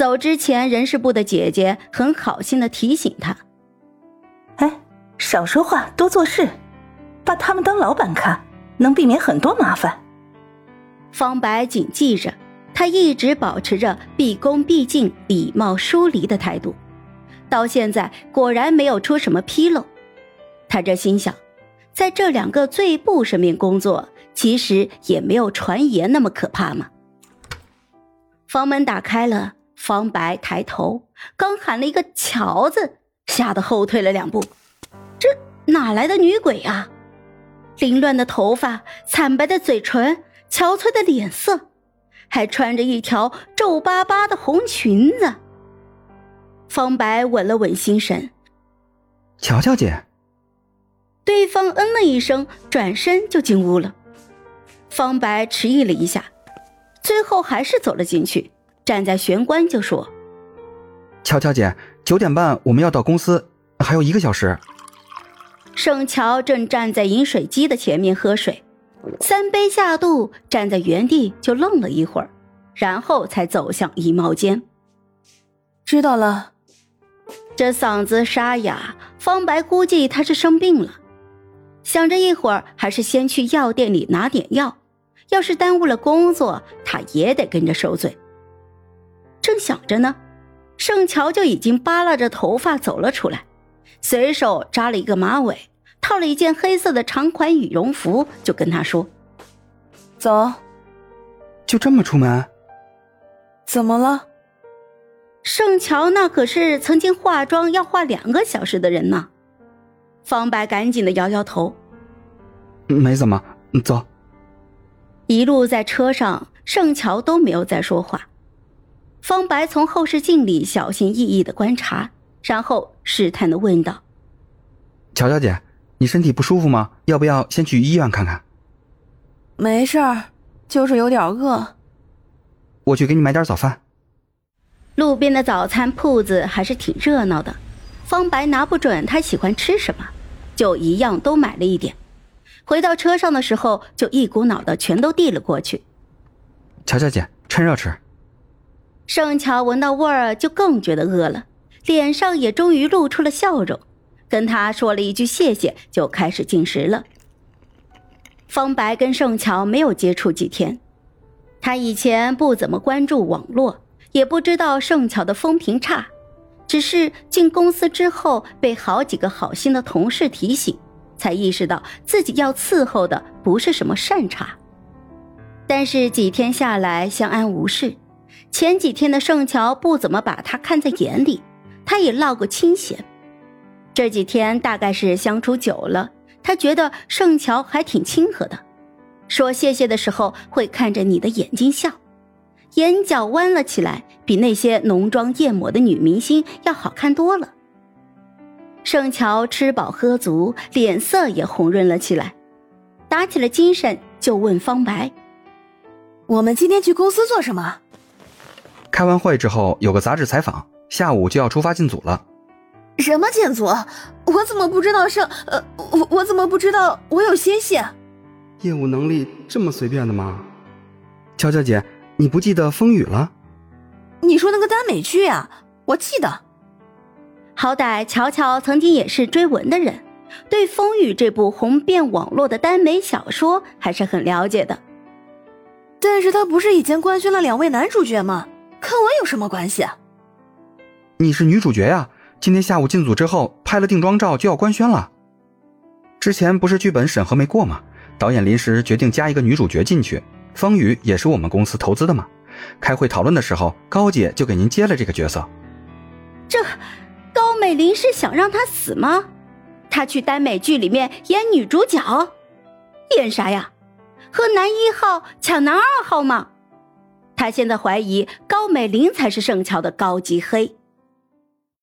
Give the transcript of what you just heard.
走之前，人事部的姐姐很好心的提醒他：“哎，少说话，多做事，把他们当老板看，能避免很多麻烦。”方白谨记着，他一直保持着毕恭毕敬、礼貌疏离的态度，到现在果然没有出什么纰漏。他这心想，在这两个最不身边工作，其实也没有传言那么可怕嘛。房门打开了。方白抬头，刚喊了一个“乔”字，吓得后退了两步。这哪来的女鬼啊？凌乱的头发，惨白的嘴唇，憔悴的脸色，还穿着一条皱巴巴的红裙子。方白稳了稳心神：“乔乔姐。”对方嗯了一声，转身就进屋了。方白迟疑了一下，最后还是走了进去。站在玄关就说：“乔乔姐，九点半我们要到公司，还有一个小时。”盛乔正站在饮水机的前面喝水，三杯下肚，站在原地就愣了一会儿，然后才走向衣帽间。知道了，这嗓子沙哑，方白估计他是生病了。想着一会儿还是先去药店里拿点药，要是耽误了工作，他也得跟着受罪。正想着呢，盛乔就已经扒拉着头发走了出来，随手扎了一个马尾，套了一件黑色的长款羽绒服，就跟他说：“走。”就这么出门？怎么了？盛乔那可是曾经化妆要化两个小时的人呢。方白赶紧的摇摇头：“没怎么，走。”一路在车上，盛乔都没有再说话。方白从后视镜里小心翼翼的观察，然后试探的问道：“乔小姐，你身体不舒服吗？要不要先去医院看看？”“没事儿，就是有点饿。”“我去给你买点早饭。”路边的早餐铺子还是挺热闹的，方白拿不准他喜欢吃什么，就一样都买了一点。回到车上的时候，就一股脑的全都递了过去。“乔小姐，趁热吃。”盛乔闻到味儿，就更觉得饿了，脸上也终于露出了笑容，跟他说了一句谢谢，就开始进食了。方白跟盛乔没有接触几天，他以前不怎么关注网络，也不知道盛乔的风评差，只是进公司之后被好几个好心的同事提醒，才意识到自己要伺候的不是什么善茬。但是几天下来，相安无事。前几天的盛乔不怎么把他看在眼里，他也落过清闲。这几天大概是相处久了，他觉得盛乔还挺亲和的，说谢谢的时候会看着你的眼睛笑，眼角弯了起来，比那些浓妆艳抹的女明星要好看多了。盛乔吃饱喝足，脸色也红润了起来，打起了精神，就问方白：“我们今天去公司做什么？”开完会之后有个杂志采访，下午就要出发进组了。什么进组？我怎么不知道上？呃，我我怎么不知道我有心血？业务能力这么随便的吗？乔乔姐，你不记得风雨了？你说那个耽美剧啊，我记得。好歹乔乔曾经也是追文的人，对《风雨》这部红遍网络的耽美小说还是很了解的。但是他不是已经官宣了两位男主角吗？跟我有什么关系？你是女主角呀！今天下午进组之后拍了定妆照就要官宣了。之前不是剧本审核没过吗？导演临时决定加一个女主角进去。方宇也是我们公司投资的嘛。开会讨论的时候，高姐就给您接了这个角色。这高美玲是想让她死吗？她去耽美剧里面演女主角，演啥呀？和男一号抢男二号吗？他现在怀疑高美玲才是盛乔的高级黑。